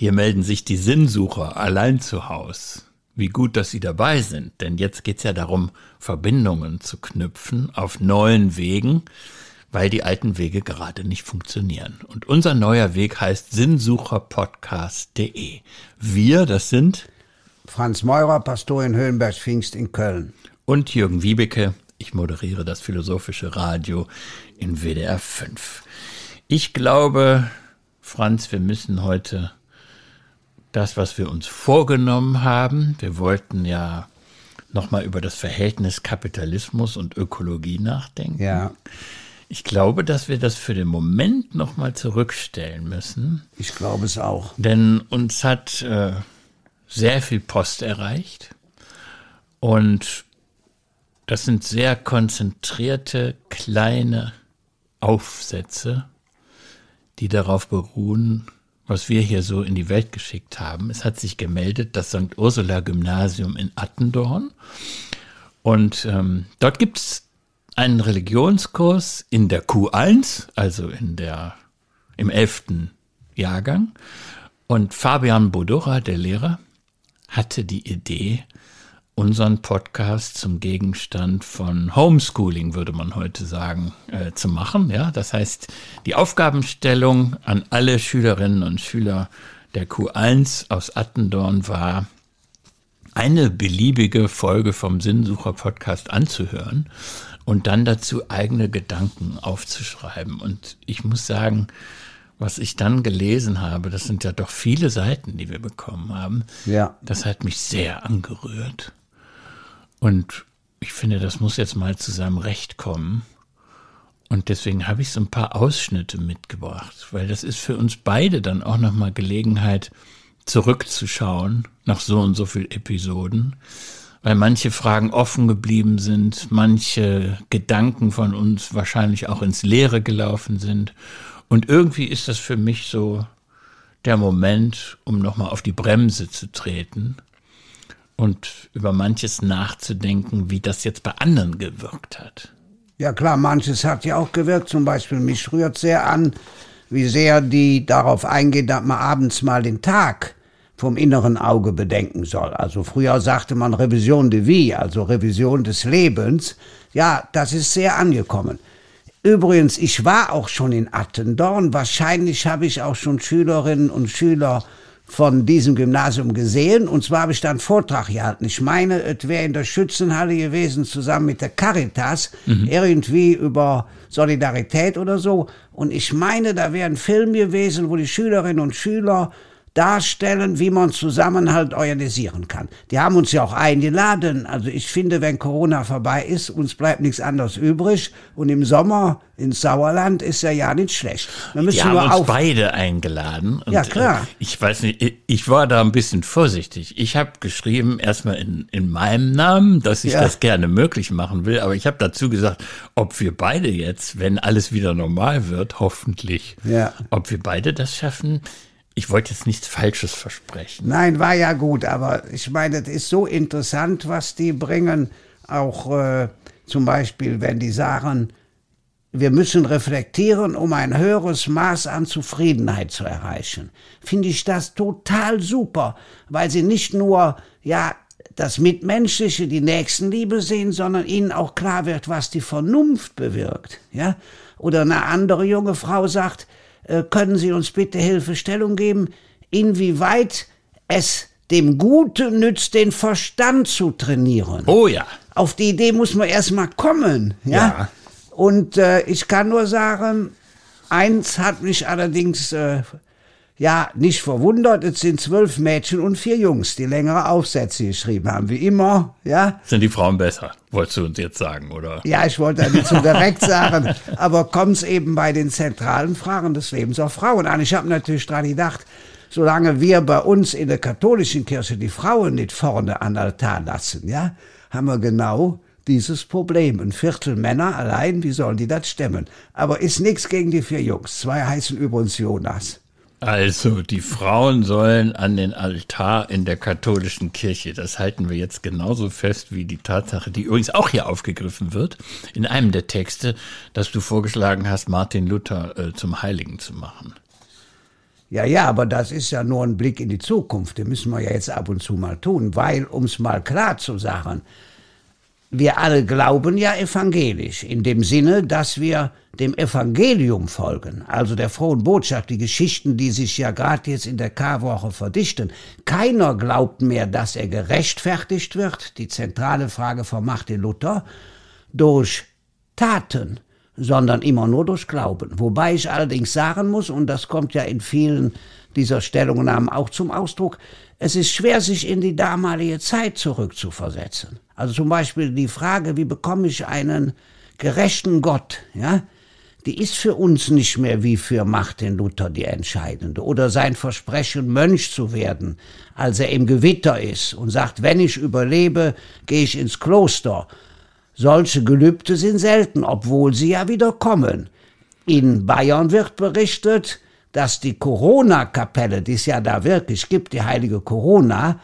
Hier melden sich die Sinnsucher allein zu Haus. Wie gut, dass Sie dabei sind, denn jetzt geht's ja darum, Verbindungen zu knüpfen auf neuen Wegen, weil die alten Wege gerade nicht funktionieren. Und unser neuer Weg heißt sinnsucherpodcast.de. Wir, das sind Franz Meurer, Pastor in Höhenberg-Pfingst in Köln. Und Jürgen Wiebeke, ich moderiere das philosophische Radio in WDR 5. Ich glaube, Franz, wir müssen heute das, was wir uns vorgenommen haben, wir wollten ja nochmal über das Verhältnis Kapitalismus und Ökologie nachdenken. Ja. Ich glaube, dass wir das für den Moment nochmal zurückstellen müssen. Ich glaube es auch. Denn uns hat äh, sehr viel Post erreicht und das sind sehr konzentrierte, kleine Aufsätze, die darauf beruhen, was wir hier so in die Welt geschickt haben. Es hat sich gemeldet, das St. Ursula Gymnasium in Attendorn. Und ähm, dort gibt es einen Religionskurs in der Q1, also in der, im elften Jahrgang. Und Fabian Bodora, der Lehrer, hatte die Idee, unseren Podcast zum Gegenstand von Homeschooling, würde man heute sagen, äh, zu machen. Ja, das heißt, die Aufgabenstellung an alle Schülerinnen und Schüler der Q1 aus Attendorn war, eine beliebige Folge vom Sinnsucher Podcast anzuhören und dann dazu eigene Gedanken aufzuschreiben. Und ich muss sagen, was ich dann gelesen habe, das sind ja doch viele Seiten, die wir bekommen haben. Ja. Das hat mich sehr angerührt. Und ich finde, das muss jetzt mal zu seinem Recht kommen. Und deswegen habe ich so ein paar Ausschnitte mitgebracht, weil das ist für uns beide dann auch nochmal Gelegenheit, zurückzuschauen nach so und so viel Episoden, weil manche Fragen offen geblieben sind, manche Gedanken von uns wahrscheinlich auch ins Leere gelaufen sind. Und irgendwie ist das für mich so der Moment, um nochmal auf die Bremse zu treten und über manches nachzudenken, wie das jetzt bei anderen gewirkt hat. Ja klar, manches hat ja auch gewirkt. Zum Beispiel mich rührt sehr an, wie sehr die darauf eingehen, dass man abends mal den Tag vom inneren Auge bedenken soll. Also früher sagte man Revision de vie, also Revision des Lebens. Ja, das ist sehr angekommen. Übrigens, ich war auch schon in Attendorn. Wahrscheinlich habe ich auch schon Schülerinnen und Schüler von diesem Gymnasium gesehen. Und zwar habe ich da einen Vortrag gehalten. Ich meine, es wäre in der Schützenhalle gewesen, zusammen mit der Caritas, mhm. irgendwie über Solidarität oder so. Und ich meine, da wäre ein Film gewesen, wo die Schülerinnen und Schüler darstellen, wie man Zusammenhalt organisieren kann. Die haben uns ja auch eingeladen. Also ich finde, wenn Corona vorbei ist, uns bleibt nichts anderes übrig. Und im Sommer ins Sauerland ist ja ja nicht schlecht. Wir müssen die haben uns beide eingeladen. Ja, klar. Äh, ich weiß nicht, ich war da ein bisschen vorsichtig. Ich habe geschrieben, erstmal in, in meinem Namen, dass ich ja. das gerne möglich machen will. Aber ich habe dazu gesagt, ob wir beide jetzt, wenn alles wieder normal wird, hoffentlich, ja. ob wir beide das schaffen, ich wollte jetzt nichts Falsches versprechen. Nein, war ja gut, aber ich meine, es ist so interessant, was die bringen. Auch äh, zum Beispiel, wenn die sagen, wir müssen reflektieren, um ein höheres Maß an Zufriedenheit zu erreichen. Finde ich das total super, weil sie nicht nur, ja, das Mitmenschliche, die Nächstenliebe sehen, sondern ihnen auch klar wird, was die Vernunft bewirkt, ja. Oder eine andere junge Frau sagt, können Sie uns bitte Hilfestellung geben, inwieweit es dem Guten nützt, den Verstand zu trainieren. Oh ja. Auf die Idee muss man erstmal kommen. Ja. ja. Und äh, ich kann nur sagen, eins hat mich allerdings äh, ja, nicht verwundert, es sind zwölf Mädchen und vier Jungs, die längere Aufsätze geschrieben haben, wie immer, ja. Sind die Frauen besser, wolltest du uns jetzt sagen, oder? Ja, ich wollte nicht so direkt sagen, aber kommt es eben bei den zentralen Fragen des Lebens auf Frauen an. Ich habe natürlich dran gedacht, solange wir bei uns in der katholischen Kirche die Frauen nicht vorne an Altar lassen, ja, haben wir genau dieses Problem. Ein Viertel Männer allein, wie sollen die das stemmen? Aber ist nichts gegen die vier Jungs. Zwei heißen übrigens Jonas. Also, die Frauen sollen an den Altar in der katholischen Kirche. Das halten wir jetzt genauso fest wie die Tatsache, die übrigens auch hier aufgegriffen wird, in einem der Texte, dass du vorgeschlagen hast, Martin Luther äh, zum Heiligen zu machen. Ja, ja, aber das ist ja nur ein Blick in die Zukunft. Den müssen wir ja jetzt ab und zu mal tun, weil, um es mal klar zu sagen, wir alle glauben ja evangelisch, in dem Sinne, dass wir dem Evangelium folgen, also der frohen Botschaft, die Geschichten, die sich ja gerade jetzt in der Karwoche verdichten. Keiner glaubt mehr, dass er gerechtfertigt wird, die zentrale Frage von Martin Luther, durch Taten, sondern immer nur durch Glauben. Wobei ich allerdings sagen muss, und das kommt ja in vielen dieser Stellungnahmen auch zum Ausdruck, es ist schwer, sich in die damalige Zeit zurückzuversetzen. Also zum Beispiel die Frage, wie bekomme ich einen gerechten Gott, ja? Die ist für uns nicht mehr wie für Martin Luther die entscheidende. Oder sein Versprechen, Mönch zu werden, als er im Gewitter ist und sagt, wenn ich überlebe, gehe ich ins Kloster. Solche Gelübde sind selten, obwohl sie ja wieder kommen. In Bayern wird berichtet, dass die Corona-Kapelle, die es ja da wirklich gibt, die heilige Corona,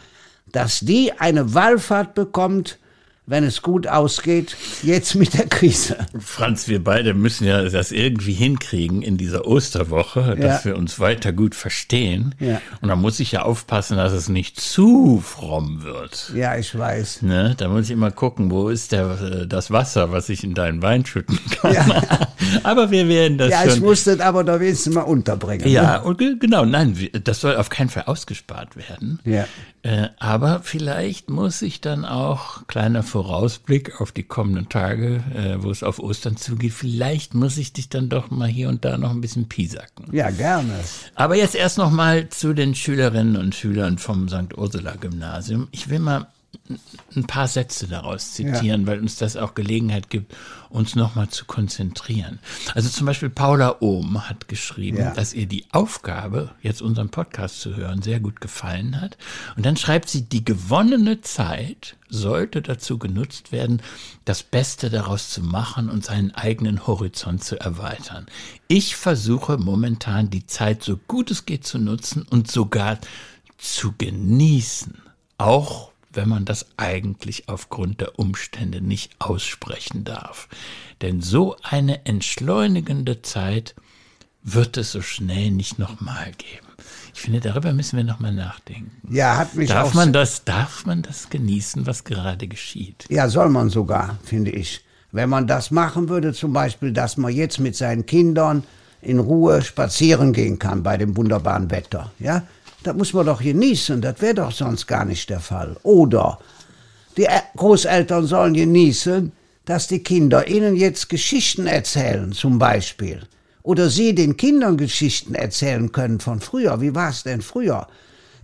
dass die eine Wallfahrt bekommt wenn es gut ausgeht, jetzt mit der Krise. Franz, wir beide müssen ja das irgendwie hinkriegen in dieser Osterwoche, dass ja. wir uns weiter gut verstehen. Ja. Und da muss ich ja aufpassen, dass es nicht zu fromm wird. Ja, ich weiß. Ne? Da muss ich immer gucken, wo ist der, das Wasser, was ich in deinen Wein schütten kann. Ja. aber wir werden das ja, schon. Ich musste aber da wenigstens mal unterbringen. Ja, ne? und genau, nein, das soll auf keinen Fall ausgespart werden. Ja. Äh, aber vielleicht muss ich dann auch, kleiner Vorausblick auf die kommenden Tage, äh, wo es auf Ostern zugeht, vielleicht muss ich dich dann doch mal hier und da noch ein bisschen piesacken. Ja, gerne. Aber jetzt erst noch mal zu den Schülerinnen und Schülern vom St. Ursula Gymnasium. Ich will mal ein paar Sätze daraus zitieren, ja. weil uns das auch Gelegenheit gibt, uns nochmal zu konzentrieren. Also zum Beispiel Paula Ohm hat geschrieben, ja. dass ihr die Aufgabe, jetzt unseren Podcast zu hören, sehr gut gefallen hat. Und dann schreibt sie, die gewonnene Zeit sollte dazu genutzt werden, das Beste daraus zu machen und seinen eigenen Horizont zu erweitern. Ich versuche momentan die Zeit so gut es geht zu nutzen und sogar zu genießen. Auch wenn man das eigentlich aufgrund der Umstände nicht aussprechen darf. Denn so eine entschleunigende Zeit wird es so schnell nicht nochmal geben. Ich finde, darüber müssen wir nochmal nachdenken. Ja, hat mich darf man das, darf man das genießen, was gerade geschieht? Ja, soll man sogar, finde ich. Wenn man das machen würde, zum Beispiel, dass man jetzt mit seinen Kindern in Ruhe spazieren gehen kann bei dem wunderbaren Wetter, ja, das muss man doch genießen, das wäre doch sonst gar nicht der Fall. Oder die Großeltern sollen genießen, dass die Kinder ihnen jetzt Geschichten erzählen, zum Beispiel. Oder sie den Kindern Geschichten erzählen können von früher. Wie war es denn früher?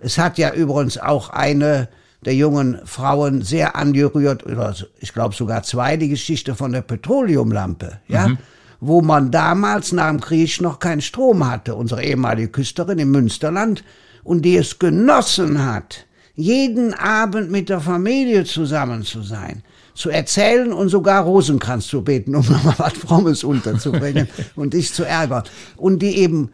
Es hat ja übrigens auch eine der jungen Frauen sehr angerührt, oder ich glaube sogar zwei, die Geschichte von der Petroleumlampe, ja? Mhm. Wo man damals nach dem Krieg noch keinen Strom hatte. Unsere ehemalige Küsterin im Münsterland und die es genossen hat, jeden Abend mit der Familie zusammen zu sein, zu erzählen und sogar Rosenkranz zu beten, um nochmal was Frommes unterzubringen und dich zu ärgern. Und die eben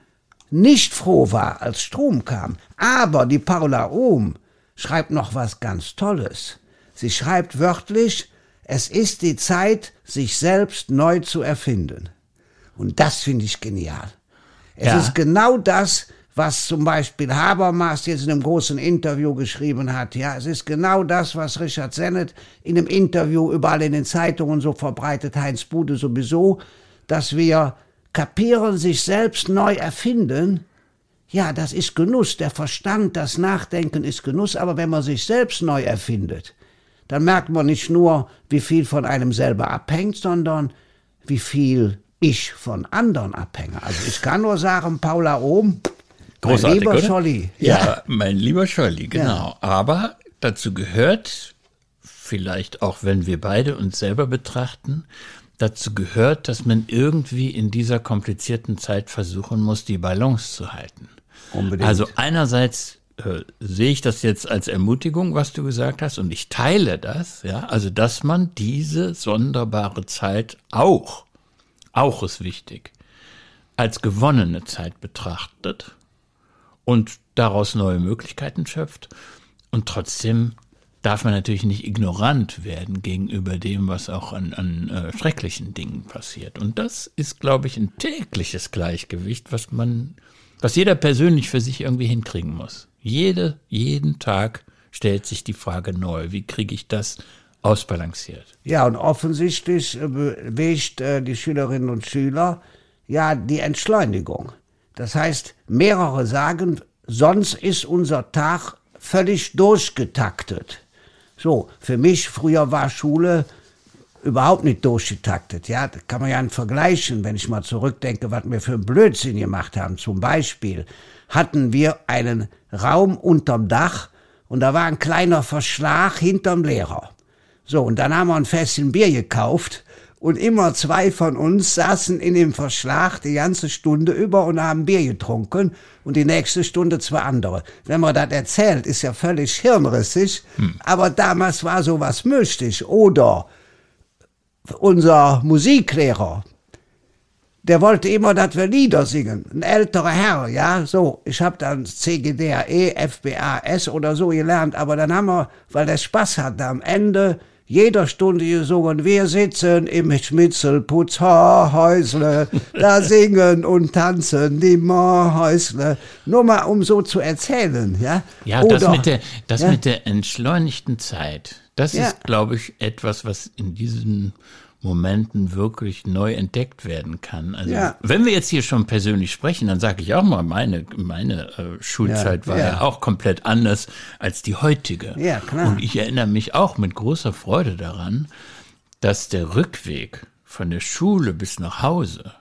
nicht froh war, als Strom kam. Aber die Paula Ohm schreibt noch was ganz Tolles. Sie schreibt wörtlich, es ist die Zeit, sich selbst neu zu erfinden. Und das finde ich genial. Es ja. ist genau das, was zum Beispiel Habermas jetzt in einem großen Interview geschrieben hat. Ja, es ist genau das, was Richard Sennett in einem Interview überall in den Zeitungen so verbreitet, Heinz Bude sowieso, dass wir kapieren, sich selbst neu erfinden. Ja, das ist Genuss. Der Verstand, das Nachdenken ist Genuss, aber wenn man sich selbst neu erfindet, dann merkt man nicht nur, wie viel von einem selber abhängt, sondern wie viel ich von anderen abhänge. Also ich kann nur sagen, Paula Ohm, Großartig, mein lieber? Scholli. Ja. ja, mein lieber Scholli, genau. Ja. Aber dazu gehört, vielleicht auch wenn wir beide uns selber betrachten, dazu gehört, dass man irgendwie in dieser komplizierten Zeit versuchen muss, die Balance zu halten. Unbedingt. Also einerseits äh, sehe ich das jetzt als Ermutigung, was du gesagt hast, und ich teile das, ja, also dass man diese sonderbare Zeit auch, auch ist wichtig, als gewonnene Zeit betrachtet und daraus neue Möglichkeiten schöpft. Und trotzdem darf man natürlich nicht ignorant werden gegenüber dem, was auch an, an äh, schrecklichen Dingen passiert. Und das ist, glaube ich, ein tägliches Gleichgewicht, was man Was jeder persönlich für sich irgendwie hinkriegen muss. Jede, jeden Tag stellt sich die Frage neu, wie kriege ich das ausbalanciert? Ja, und offensichtlich äh, bewegt äh, die Schülerinnen und Schüler ja die Entschleunigung. Das heißt, mehrere sagen, sonst ist unser Tag völlig durchgetaktet. So, für mich früher war Schule überhaupt nicht durchgetaktet. Ja, da kann man ja vergleichen, wenn ich mal zurückdenke, was wir für einen Blödsinn gemacht haben. Zum Beispiel hatten wir einen Raum unterm Dach und da war ein kleiner Verschlag hinterm Lehrer. So, und dann haben wir ein Fässchen Bier gekauft und immer zwei von uns saßen in dem Verschlag die ganze Stunde über und haben Bier getrunken und die nächste Stunde zwei andere. Wenn man das erzählt, ist ja völlig hirnrissig, hm. aber damals war sowas möglich. Oder unser Musiklehrer, der wollte immer, dass wir Lieder singen. Ein älterer Herr, ja, so. Ich habe dann CGDRE, FBAS oder so gelernt, aber dann haben wir, weil der Spaß hatte, am Ende jeder Stunde gesungen, wir sitzen im Schmitzelputzhäusle, da singen und tanzen die Mohäusle. Nur mal, um so zu erzählen, ja. Ja, Oder, das, mit der, das ja? mit der entschleunigten Zeit, das ja. ist, glaube ich, etwas, was in diesen Momenten wirklich neu entdeckt werden kann. Also ja. wenn wir jetzt hier schon persönlich sprechen, dann sage ich auch mal, meine, meine äh, Schulzeit ja, war ja. ja. auch komplett anders als die heutige. Ja, klar. Und ich erinnere mich auch mit großer Freude daran, dass der Rückweg von der Schule bis nach Hause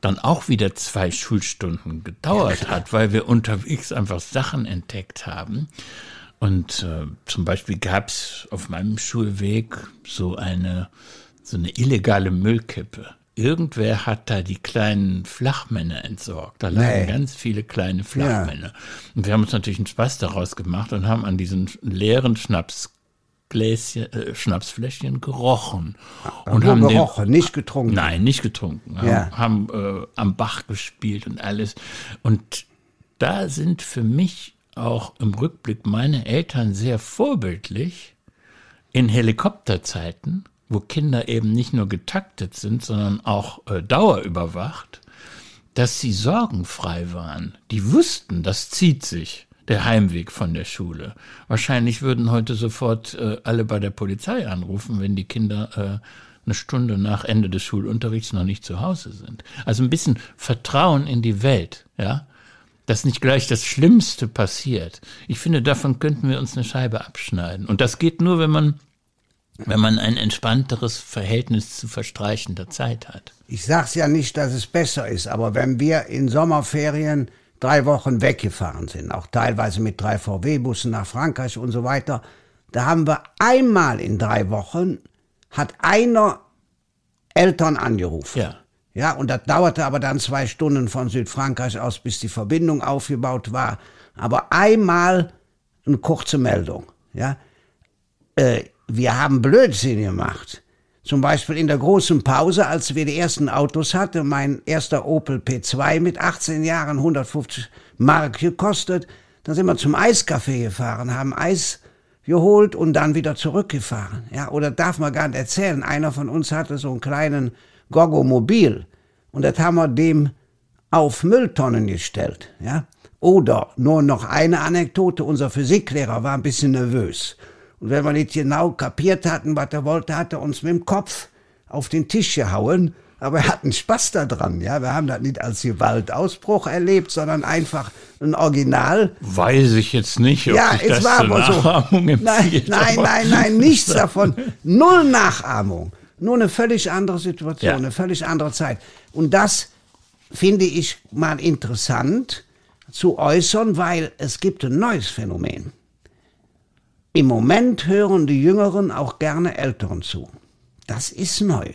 dann auch wieder zwei Schulstunden gedauert hat, weil wir unterwegs einfach Sachen entdeckt haben. Und äh, zum Beispiel gab es auf meinem Schulweg so eine so eine illegale Müllkippe. Irgendwer hat da die kleinen Flachmänner entsorgt. Da lagen nee. ganz viele kleine Flachmänner. Ja. Und wir haben uns natürlich einen Spaß daraus gemacht und haben an diesen leeren Schnapsgläschen, äh, Schnapsfläschchen gerochen. Ja, und haben gerochen, den, nicht getrunken. Nein, nicht getrunken. Ja. Haben, haben äh, am Bach gespielt und alles. Und da sind für mich auch im Rückblick meine Eltern sehr vorbildlich in Helikopterzeiten wo Kinder eben nicht nur getaktet sind, sondern auch äh, dauerüberwacht, dass sie sorgenfrei waren. Die wussten, das zieht sich, der Heimweg von der Schule. Wahrscheinlich würden heute sofort äh, alle bei der Polizei anrufen, wenn die Kinder äh, eine Stunde nach Ende des Schulunterrichts noch nicht zu Hause sind. Also ein bisschen Vertrauen in die Welt, ja, dass nicht gleich das Schlimmste passiert. Ich finde, davon könnten wir uns eine Scheibe abschneiden. Und das geht nur, wenn man wenn man ein entspannteres Verhältnis zu verstreichender Zeit hat. Ich sag's ja nicht, dass es besser ist, aber wenn wir in Sommerferien drei Wochen weggefahren sind, auch teilweise mit drei VW-Bussen nach Frankreich und so weiter, da haben wir einmal in drei Wochen, hat einer Eltern angerufen. Ja. Ja, und das dauerte aber dann zwei Stunden von Südfrankreich aus, bis die Verbindung aufgebaut war. Aber einmal eine kurze Meldung. Ja, äh, wir haben Blödsinn gemacht. Zum Beispiel in der großen Pause, als wir die ersten Autos hatten, mein erster Opel P2 mit 18 Jahren 150 Mark gekostet, dann sind wir zum Eiscafé gefahren, haben Eis geholt und dann wieder zurückgefahren. Ja, oder darf man gar nicht erzählen. Einer von uns hatte so einen kleinen Gogo-Mobil und das haben wir dem auf Mülltonnen gestellt. Ja, oder nur noch eine Anekdote. Unser Physiklehrer war ein bisschen nervös. Und wenn wir nicht genau kapiert hatten, was er wollte, hat er uns mit dem Kopf auf den Tisch gehauen. Aber er hat einen Spaß daran, ja. Wir haben das nicht als Gewaltausbruch erlebt, sondern einfach ein Original. Weiß ich jetzt nicht, ob ja, es das war aber so. Nein, nein, nein, nein, nichts davon. Null Nachahmung. Nur eine völlig andere Situation, ja. eine völlig andere Zeit. Und das finde ich mal interessant zu äußern, weil es gibt ein neues Phänomen. Im Moment hören die Jüngeren auch gerne Älteren zu. Das ist neu.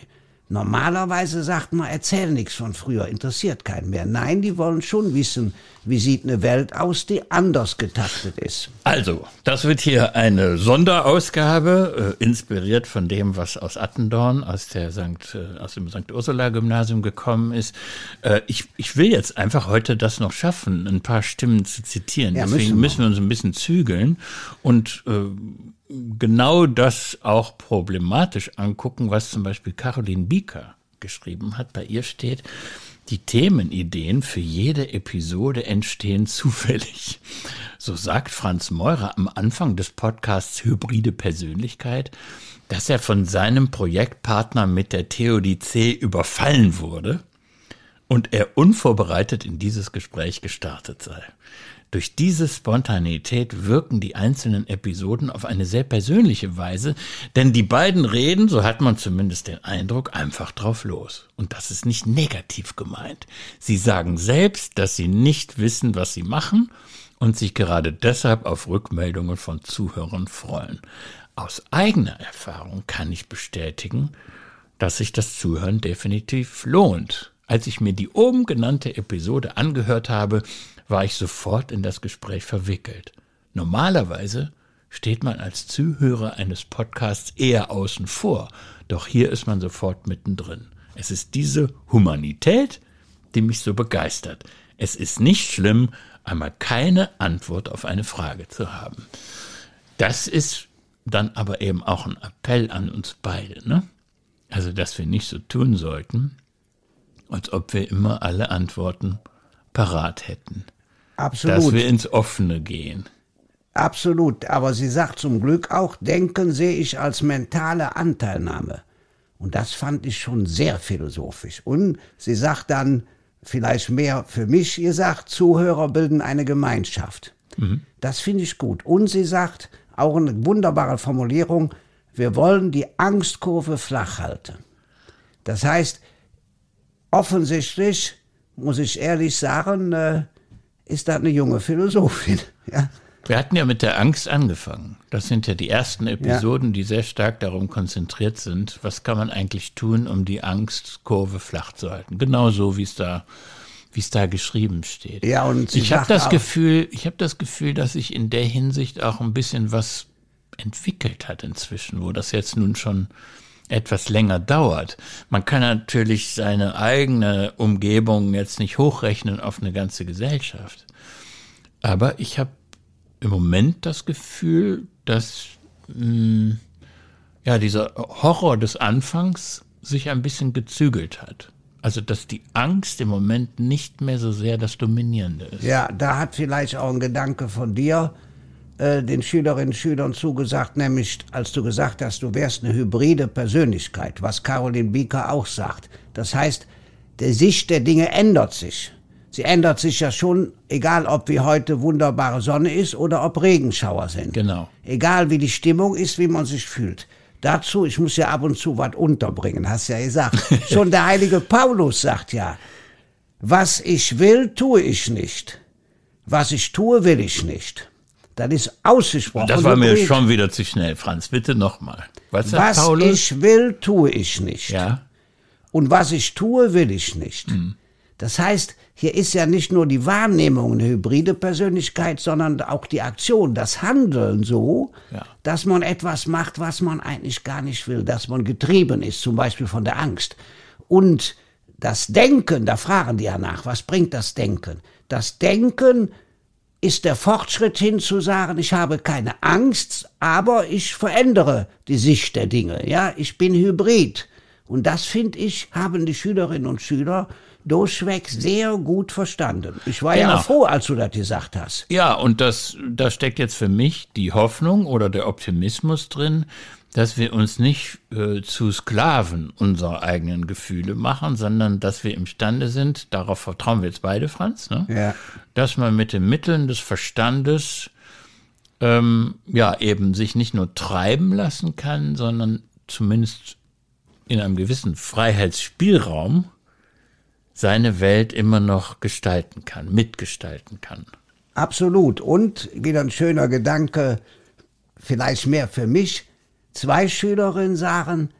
Normalerweise sagt man, erzähl nichts von früher, interessiert keinen mehr. Nein, die wollen schon wissen, wie sieht eine Welt aus, die anders getaktet ist. Also, das wird hier eine Sonderausgabe, äh, inspiriert von dem, was aus Attendorn, aus, der St., äh, aus dem St. Ursula-Gymnasium gekommen ist. Äh, ich, ich will jetzt einfach heute das noch schaffen, ein paar Stimmen zu zitieren. Ja, Deswegen müssen wir. müssen wir uns ein bisschen zügeln und äh, genau das auch problematisch angucken, was zum Beispiel Caroline Bieker geschrieben hat. Bei ihr steht, Die Themenideen für jede Episode entstehen zufällig. So sagt Franz Meurer am Anfang des Podcasts Hybride Persönlichkeit, dass er von seinem Projektpartner mit der Theodizee überfallen wurde und er unvorbereitet in dieses Gespräch gestartet sei. Durch diese Spontanität wirken die einzelnen Episoden auf eine sehr persönliche Weise, denn die beiden reden, so hat man zumindest den Eindruck, einfach drauf los. Und das ist nicht negativ gemeint. Sie sagen selbst, dass sie nicht wissen, was sie machen und sich gerade deshalb auf Rückmeldungen von Zuhörern freuen. Aus eigener Erfahrung kann ich bestätigen, dass sich das Zuhören definitiv lohnt. Als ich mir die oben genannte Episode angehört habe, war ich sofort in das Gespräch verwickelt. Normalerweise steht man als Zuhörer eines Podcasts eher außen vor, doch hier ist man sofort mittendrin. Es ist diese Humanität, die mich so begeistert. Es ist nicht schlimm, einmal keine Antwort auf eine Frage zu haben. Das ist dann aber eben auch ein Appell an uns beide, ne? Also, dass wir nicht so tun sollten, als ob wir immer alle Antworten parat hätten. Absolut. Dass wir ins Offene gehen. Absolut. Aber sie sagt zum Glück auch, Denken sehe ich als mentale Anteilnahme. Und das fand ich schon sehr philosophisch. Und sie sagt dann, vielleicht mehr für mich, ihr sagt, Zuhörer bilden eine Gemeinschaft. Mhm. Das finde ich gut. Und sie sagt, auch eine wunderbare Formulierung, wir wollen die Angstkurve flach halten. Das heißt, offensichtlich, muss ich ehrlich sagen, äh, ist das eine junge Philosophin. Ja. Wir hatten ja mit der Angst angefangen. Das sind ja die ersten Episoden, ja. die sehr stark darum konzentriert sind, was kann man eigentlich tun, um die Angstkurve flach zu halten. Genauso wie es da wie es da geschrieben steht. Ja, und ich habe das Gefühl, ich habe das Gefühl, dass sich in der Hinsicht auch ein bisschen was entwickelt hat inzwischen, wo das jetzt nun schon etwas länger dauert. Man kann natürlich seine eigene Umgebung jetzt nicht hochrechnen auf eine ganze Gesellschaft. Aber ich habe im Moment das Gefühl, dass mh, hm, ja dieser Horror des Anfangs sich ein bisschen gezügelt hat. Also dass die Angst im Moment nicht mehr so sehr das Dominierende ist. Ja, da hat vielleicht auch ein Gedanke von dir äh, den Schülerinnen und Schülern zugesagt, nämlich als du gesagt hast, du wärst eine hybride Persönlichkeit, was Caroline Bieker auch sagt. Das heißt, die Sicht der Dinge ändert sich. Sie ändert sich ja schon, egal ob wie heute wunderbare Sonne ist oder ob Regenschauer sind. Genau. Egal wie die Stimmung ist, wie man sich fühlt. Dazu, ich muss ja ab und zu was unterbringen, hast ja gesagt. Schon der heilige Paulus sagt ja, was ich will, tue ich nicht. Was ich tue, will ich nicht. Das ist ausgesprochen. Das war mir schon wieder zu schnell, Franz. Bitte nochmal. Was, was Paulus? ich will, tue ich nicht. Ja. Und was ich tue, will ich nicht. Mhm. Das heißt, hier ist ja nicht nur die Wahrnehmung eine hybride Persönlichkeit, sondern auch die Aktion, das Handeln so, ja. dass man etwas macht, was man eigentlich gar nicht will, dass man getrieben ist, zum Beispiel von der Angst. Und das Denken, da fragen die ja nach, was bringt das Denken? Das Denken ist der Fortschritt hin zu sagen, ich habe keine Angst, aber ich verändere die Sicht der Dinge. Ja, ich bin Hybrid. Und das finde ich, haben die Schülerinnen und Schüler durchweg sehr gut verstanden. Ich war genau. ja froh, als du das gesagt hast. Ja, und das, da steckt jetzt für mich die Hoffnung oder der Optimismus drin, dass wir uns nicht äh, zu Sklaven unserer eigenen Gefühle machen, sondern dass wir imstande sind, darauf vertrauen wir jetzt beide, Franz, ne? ja. dass man mit den Mitteln des Verstandes ähm, ja eben sich nicht nur treiben lassen kann, sondern zumindest in einem gewissen Freiheitsspielraum seine Welt immer noch gestalten kann, mitgestalten kann. Absolut. Und wieder ein schöner Gedanke, vielleicht mehr für mich. Zwei Schülerinnen sagen,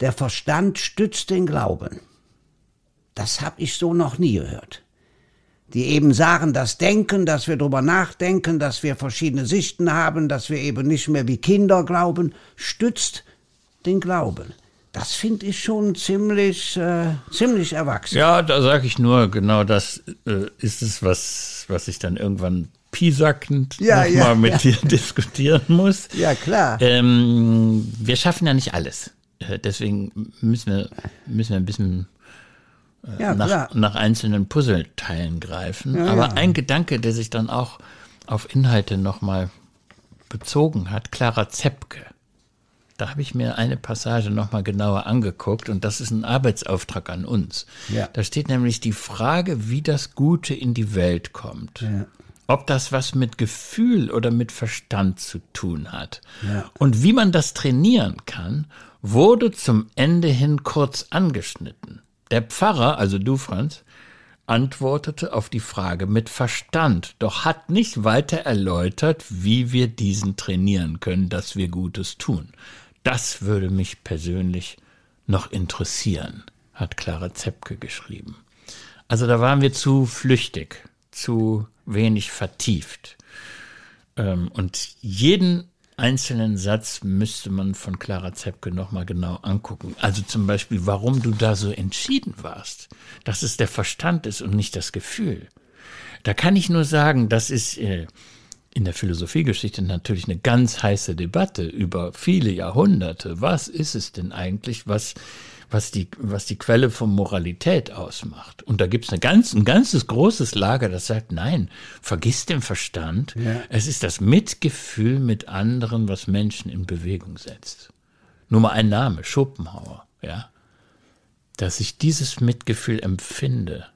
der Verstand stützt den Glauben. Das habe ich so noch nie gehört. Die eben sagen, das Denken, dass wir drüber nachdenken, dass wir verschiedene Sichten haben, dass wir eben nicht mehr wie Kinder glauben, stützt den Glauben. Das finde ich schon ziemlich, äh, ziemlich erwachsen. Ja, da sage ich nur, genau das äh, ist es, was, was ich dann irgendwann piesackend ja, nochmal ja, mit ja. dir diskutieren muss. Ja, klar. Ähm, wir schaffen ja nicht alles. Äh, deswegen müssen wir, müssen wir ein bisschen äh, Ja, nach, nach einzelnen Puzzleteilen greifen. Aber ein Gedanke, der sich dann auch auf Inhalte nochmal bezogen hat, Clara Zepke. Da habe ich mir eine Passage nochmal genauer angeguckt und das ist ein Arbeitsauftrag an uns. Ja. Da steht nämlich die Frage, wie das Gute in die Welt kommt. Ja. Ob das was mit Gefühl oder mit Verstand zu tun hat. Ja. Und wie man das trainieren kann, wurde zum Ende hin kurz angeschnitten. Der Pfarrer, also du, Franz, antwortete auf die Frage mit Verstand, doch hat nicht weiter erläutert, wie wir diesen trainieren können, dass wir Gutes tun. Das würde mich persönlich noch interessieren, hat Clara Zepke geschrieben. Also da waren wir zu flüchtig, zu wenig vertieft. Ähm, und jeden einzelnen Satz müsste man von Clara Zepke nochmal genau angucken. Also zum Beispiel, warum du da so entschieden warst, dass es der Verstand ist und nicht das Gefühl. Da kann ich nur sagen, das ist äh, in der Philosophiegeschichte natürlich eine ganz heiße Debatte über viele Jahrhunderte. Was ist es denn eigentlich, was, was, die, was die Quelle von Moralität ausmacht? Und da gibt es ganz, ein ganzes großes Lager, das sagt, nein, vergiss den Verstand. Ja. Es ist das Mitgefühl mit anderen, was Menschen in Bewegung setzt. Nur mal ein Name, Schopenhauer, ja. Dass ich dieses Mitgefühl empfinde.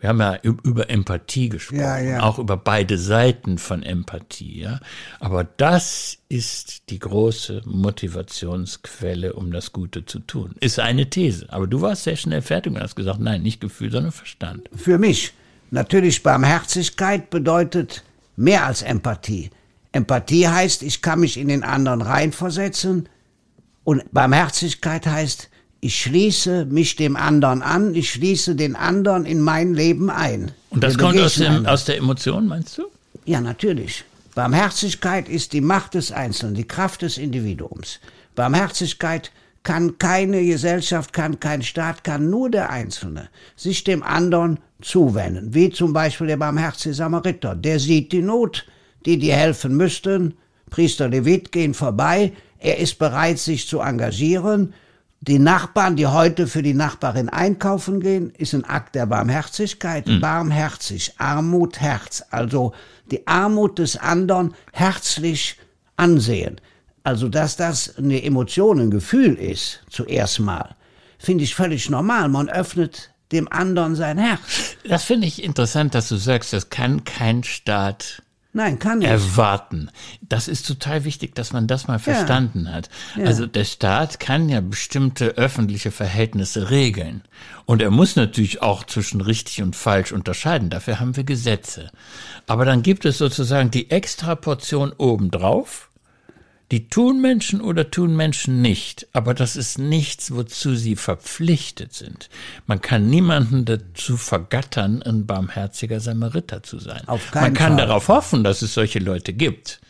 Wir haben ja über Empathie gesprochen, Ja, ja. auch über beide Seiten von Empathie, ja. Aber das ist die große Motivationsquelle, um das Gute zu tun. Ist eine These. Aber du warst sehr schnell fertig und hast gesagt, nein, nicht Gefühl, sondern Verstand. Für mich. Natürlich Barmherzigkeit bedeutet mehr als Empathie. Empathie heißt, ich kann mich in den anderen reinversetzen. Und Barmherzigkeit heißt, ich schließe mich dem anderen an, ich schließe den anderen in mein Leben ein. Und das Wir kommt aus, dem, aus der Emotion, meinst du? Ja, natürlich. Barmherzigkeit ist die Macht des Einzelnen, die Kraft des Individuums. Barmherzigkeit kann keine Gesellschaft, kann kein Staat, kann nur der Einzelne sich dem anderen zuwenden. Wie zum Beispiel der barmherzige Samariter. Der sieht die Not, die dir helfen müssten. Priester Levit gehen vorbei. Er ist bereit, sich zu engagieren. Die Nachbarn, die heute für die Nachbarin einkaufen gehen, ist ein Akt der Barmherzigkeit. Barmherzig, Armut, Herz. Also die Armut des anderen herzlich ansehen. Also, dass das eine Emotion, ein Gefühl ist, zuerst mal, finde ich völlig normal. Man öffnet dem anderen sein Herz. Das finde ich interessant, dass du sagst, das kann kein Staat Nein, kann nicht. erwarten. Das ist total wichtig, dass man das mal verstanden hat. Also der Staat kann ja bestimmte öffentliche Verhältnisse regeln. Und er muss natürlich auch zwischen richtig und falsch unterscheiden. Dafür haben wir Gesetze. Aber dann gibt es sozusagen die Extraportion obendrauf. Die tun Menschen oder tun Menschen nicht, aber das ist nichts, wozu sie verpflichtet sind. Man kann niemanden dazu vergattern, ein barmherziger Samariter zu sein. Auf keinen Man kann Fall. darauf hoffen, dass es solche Leute gibt,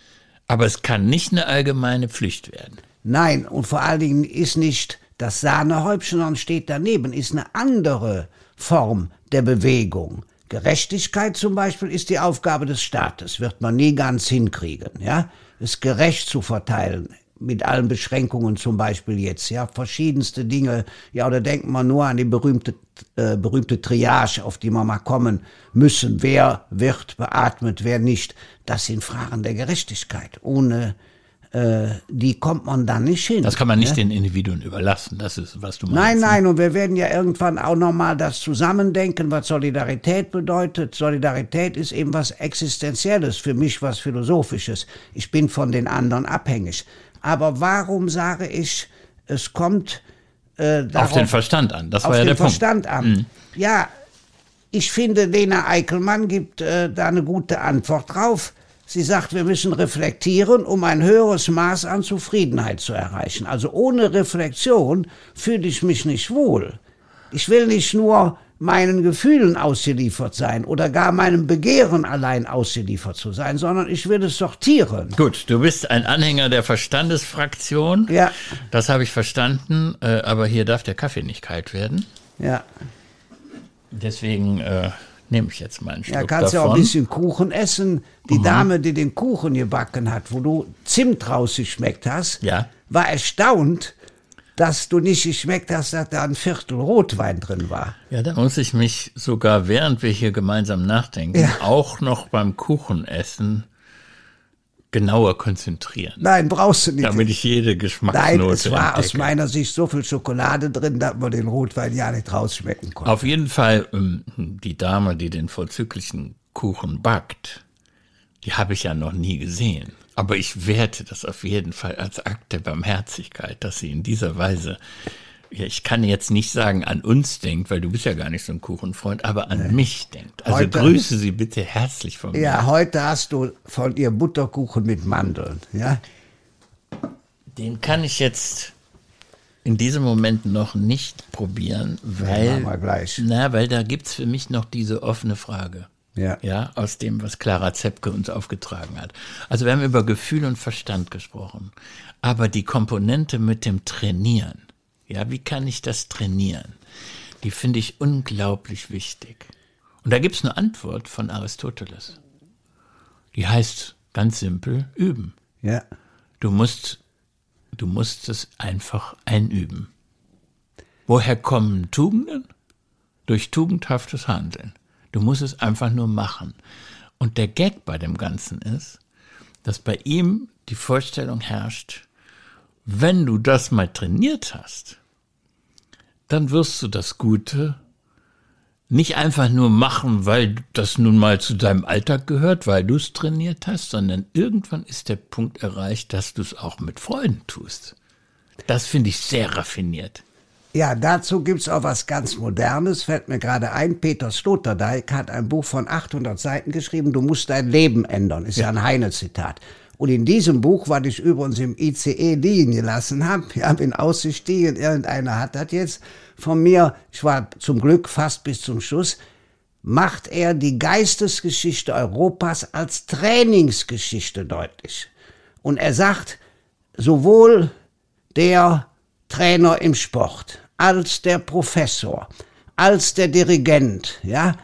aber es kann nicht eine allgemeine Pflicht werden. Nein, und vor allen Dingen ist nicht das Sahnehäubchen, sondern steht daneben, ist eine andere Form der Bewegung. Gerechtigkeit zum Beispiel ist die Aufgabe des Staates, wird man nie ganz hinkriegen, ja, es gerecht zu verteilen, mit allen Beschränkungen zum Beispiel jetzt, ja, verschiedenste Dinge, ja, oder denkt man nur an die berühmte, äh, berühmte Triage, auf die wir mal kommen müssen, wer wird beatmet, wer nicht, das sind Fragen der Gerechtigkeit, ohne äh, die kommt man dann nicht hin. Das kann man nicht den Individuen überlassen. Das ist, was du meinst. Nein, nein, und wir werden ja irgendwann auch nochmal das Zusammendenken, was Solidarität bedeutet. Solidarität ist eben was Existenzielles, für mich was Philosophisches. Ich bin von den anderen abhängig. Aber warum sage ich, es kommt äh, darauf, Auf den Verstand an. Das auf war ja den der Punkt. Mhm. Verstand an? Ja, ich finde, Lena Eickelmann gibt äh, da eine gute Antwort drauf. Sie sagt, wir müssen reflektieren, um ein höheres Maß an Zufriedenheit zu erreichen. Also ohne Reflexion fühle ich mich nicht wohl. Ich will nicht nur meinen Gefühlen ausgeliefert sein oder gar meinem Begehren allein ausgeliefert zu sein, sondern ich will es sortieren. Gut, du bist ein Anhänger der Verstandesfraktion. Ja. Das habe ich verstanden, äh, aber hier darf der Kaffee nicht kalt werden. Ja, Deswegen äh, nehme ich jetzt mal einen Schluck ja kannst ja davon. auch ein bisschen Kuchen essen. Die Dame, die den Kuchen gebacken hat, wo du Zimt rausgeschmeckt hast, Ja. war erstaunt, dass du nicht geschmeckt hast, dass da ein Viertel Rotwein drin war. Ja, da muss ich mich sogar, während wir hier gemeinsam nachdenken, Ja. auch noch beim Kuchenessen genauer konzentrieren, Nein, brauchst du nicht. damit ich jede Nein, Geschmacksnote es war aus entdecke. meiner Sicht so viel Schokolade drin, dass man den Rotwein ja nicht rausschmecken konnte. Auf jeden Fall, ähm, die Dame, die den vorzüglichen Kuchen backt, die habe ich ja noch nie gesehen. Aber ich werte das auf jeden Fall als Akt der Barmherzigkeit, dass sie in dieser Weise, ja, ich kann jetzt nicht sagen, an uns denkt, weil du bist ja gar nicht so ein Kuchenfreund, aber an mich denkt. Also Heute- grüße sie bitte herzlich von mir. Ja, heute hast du von ihr Butterkuchen mit Mandeln. Ja, Den kann ich jetzt in diesem Moment noch nicht probieren, weil, gleich. na, weil da gibt's für mich noch diese offene Frage. Ja. Ja, aus dem, was Clara Zepke uns aufgetragen hat. Also wir haben über Gefühl und Verstand gesprochen. Aber die Komponente mit dem Trainieren, ja, wie kann ich das trainieren? Die finde ich unglaublich wichtig. Und da gibt's eine Antwort von Aristoteles. Die heißt ganz simpel, üben. ja. Du musst, du musst es einfach einüben. Woher kommen Tugenden? Durch tugendhaftes Handeln. Du musst es einfach nur machen. Und der Gag bei dem Ganzen ist, dass bei ihm die Vorstellung herrscht, wenn du das mal trainiert hast, dann wirst du das Gute nicht einfach nur machen, weil das nun mal zu deinem Alltag gehört, weil du es trainiert hast, sondern irgendwann ist der Punkt erreicht, dass du es auch mit Freunden tust. Das finde ich sehr raffiniert. Ja, dazu gibt's auch was ganz Modernes, fällt mir gerade ein. Peter Sloterdijk hat ein Buch von 800 Seiten geschrieben, Du musst dein Leben ändern, ist ja, ein Heine-Zitat. Und in diesem Buch, was ich übrigens im ICE liegen gelassen habe, ja, bin ausgestiegen, irgendeiner hat das jetzt von mir, ich war zum Glück fast bis zum Schluss, macht er die Geistesgeschichte Europas als Trainingsgeschichte deutlich. Und er sagt, sowohl der Trainer im Sport, als der Professor, als der Dirigent, ja,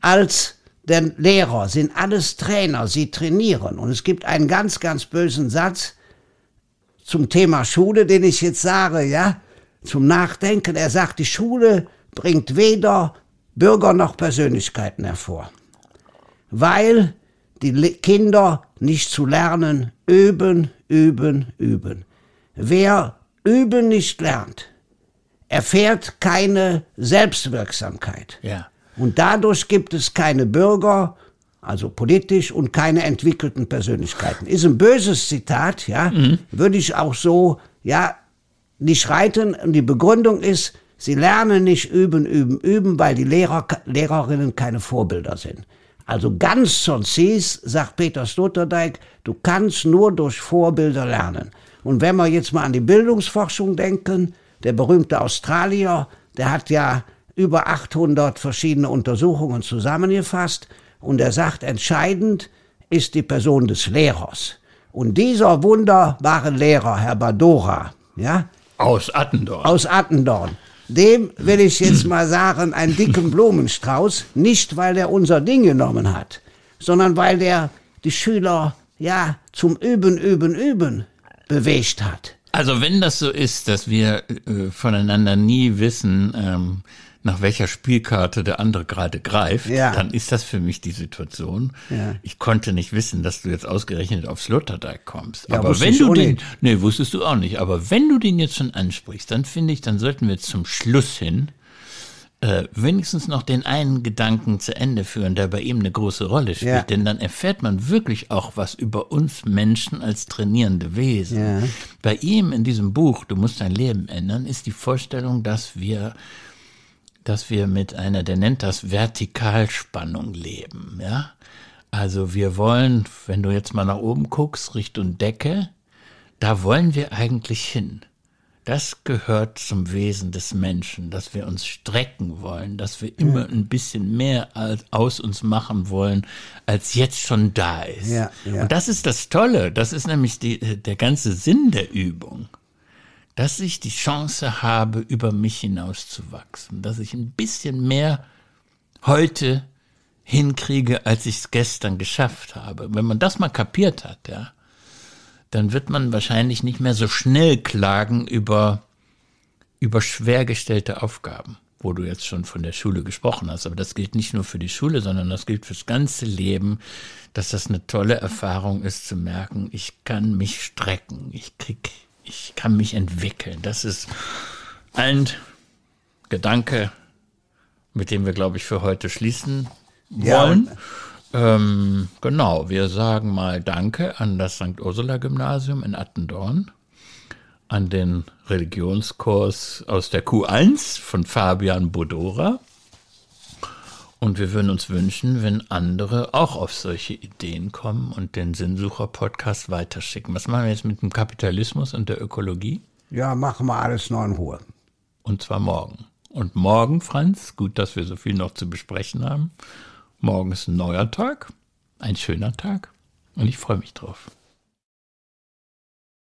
als der Lehrer sind alles Trainer, sie trainieren. Und es gibt einen ganz, ganz bösen Satz zum Thema Schule, den ich jetzt sage, ja, zum Nachdenken. Er sagt, die Schule bringt weder Bürger noch Persönlichkeiten hervor, weil die Kinder nicht zu lernen üben, üben, üben. Wer üben nicht lernt, erfährt keine Selbstwirksamkeit. Ja. Und dadurch gibt es keine Bürger, also politisch, und keine entwickelten Persönlichkeiten. Ist ein böses Zitat, ja, würde ich auch so, ja, nicht reiten. Und die Begründung ist, sie lernen nicht üben, üben, üben, weil die Lehrer, Lehrerinnen keine Vorbilder sind. Also ganz sonst sagt Peter Sloterdijk, du kannst nur durch Vorbilder lernen. Und wenn wir jetzt mal an die Bildungsforschung denken, der berühmte Australier, der hat ja über 800 verschiedene Untersuchungen zusammengefasst und er sagt, entscheidend ist die Person des Lehrers. Und dieser wunderbare Lehrer, Herr Badora, ja, Aus Attendorn. aus Attendorn. Dem will ich jetzt mal sagen, einen dicken Blumenstrauß, nicht weil er unser Ding genommen hat, sondern weil der die Schüler ja zum Üben, Üben, Üben bewegt hat. Also wenn das so ist, dass wir äh, voneinander nie wissen, ähm, nach welcher Spielkarte der andere gerade greift, Ja. dann ist das für mich die Situation. Ja. Ich konnte nicht wissen, dass du jetzt ausgerechnet auf Sloterdijk kommst. Ja, aber wenn du den, nicht. nee, wusstest du auch nicht. Aber wenn du den jetzt schon ansprichst, dann finde ich, dann sollten wir zum Schluss hin äh, wenigstens noch den einen Gedanken zu Ende führen, der bei ihm eine große Rolle spielt. Ja. Denn dann erfährt man wirklich auch was über uns Menschen als trainierende Wesen. Ja. Bei ihm in diesem Buch, Du musst dein Leben ändern, ist die Vorstellung, dass wir, dass wir mit einer, der nennt das Vertikalspannung leben, ja. Also wir wollen, wenn du jetzt mal nach oben guckst, Richtung Decke, da wollen wir eigentlich hin. Das gehört zum Wesen des Menschen, dass wir uns strecken wollen, dass wir immer ein bisschen mehr als, aus uns machen wollen, als jetzt schon da ist. Ja, ja. Und das ist das Tolle. Das ist nämlich die, der ganze Sinn der Übung. Dass ich die Chance habe, über mich hinauszuwachsen. Dass ich ein bisschen mehr heute hinkriege, als ich es gestern geschafft habe. Wenn man das mal kapiert hat, ja, dann wird man wahrscheinlich nicht mehr so schnell klagen über über schwer gestellte Aufgaben, wo du jetzt schon von der Schule gesprochen hast. Aber das gilt nicht nur für die Schule, sondern das gilt fürs ganze Leben, dass das eine tolle Erfahrung ist zu merken, ich kann mich strecken, ich krieg, ich kann mich entwickeln. Das ist ein Gedanke, mit dem wir, glaube ich, für heute schließen wollen. Ja. Ähm, genau, wir sagen mal Danke an das St. Ursula Gymnasium in Attendorn an den Religionskurs aus der Q1 von Fabian Bodora. Und wir würden uns wünschen, wenn andere auch auf solche Ideen kommen und den Sinnsucher-Podcast weiterschicken. Was machen wir jetzt mit dem Kapitalismus und der Ökologie? Ja, machen wir alles noch in Ruhe. Und zwar morgen. Und morgen, Franz, gut, dass wir so viel noch zu besprechen haben. Morgen ist ein neuer Tag, ein schöner Tag und ich freue mich drauf.